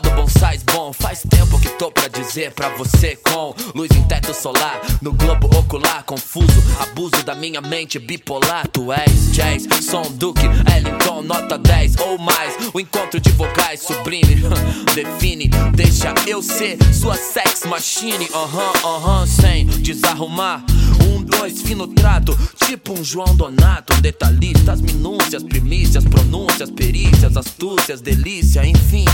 do bonsais bom. Faz tempo que tô pra dizer pra você com luz em teto solar, no globo ocular, confuso, abuso da minha mente bipolar. Tu és jazz, som Duke, Ellington, nota 10 ou mais. O encontro de vogais sublime define, deixa eu ser sua sex machine. Aham, uh aham, uh -huh, sem desarrumar. Um, dois, fino trato, tipo um João Donato, um detalhista, as minúcias, primícias, pronúncias, perícias, astúcias, delícia, enfim.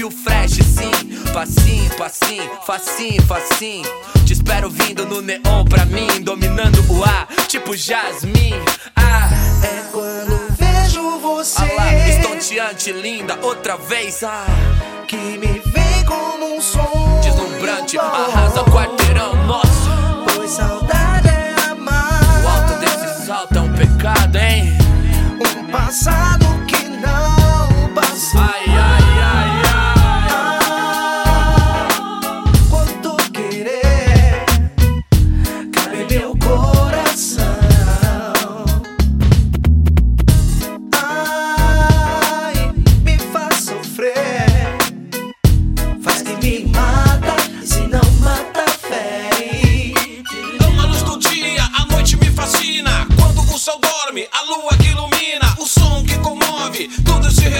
Tio Fresh, sim. Passinho, passinho, facinho, facinho. Te espero vindo no neon pra mim, dominando o ar, tipo Jasmine. Ah, é quando vejo você. Ah lá, estonteante, linda, outra vez. Ah, que me vem como um som. Deslumbrante, arrasa o quarteirão nosso. Pois saudade é amar. O alto desse salto é um pecado, hein? Um passado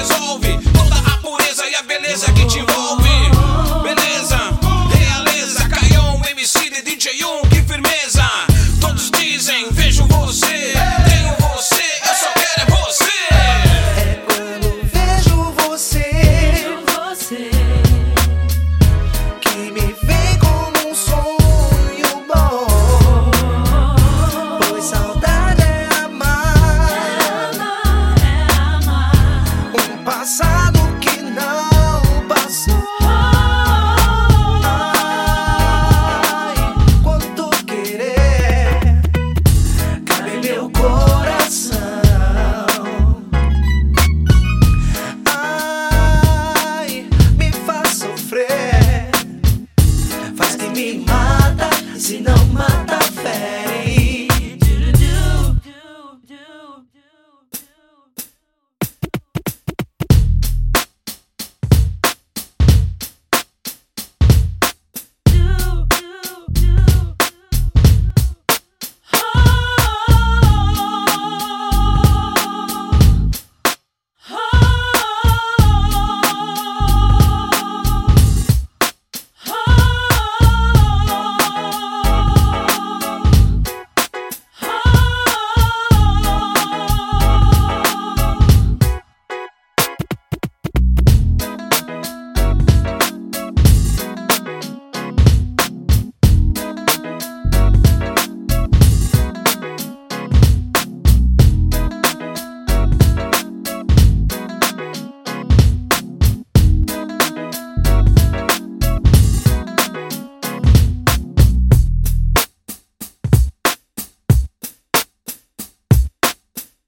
resolve. Toda a pureza e a beleza que te me mata, se não mata, fere.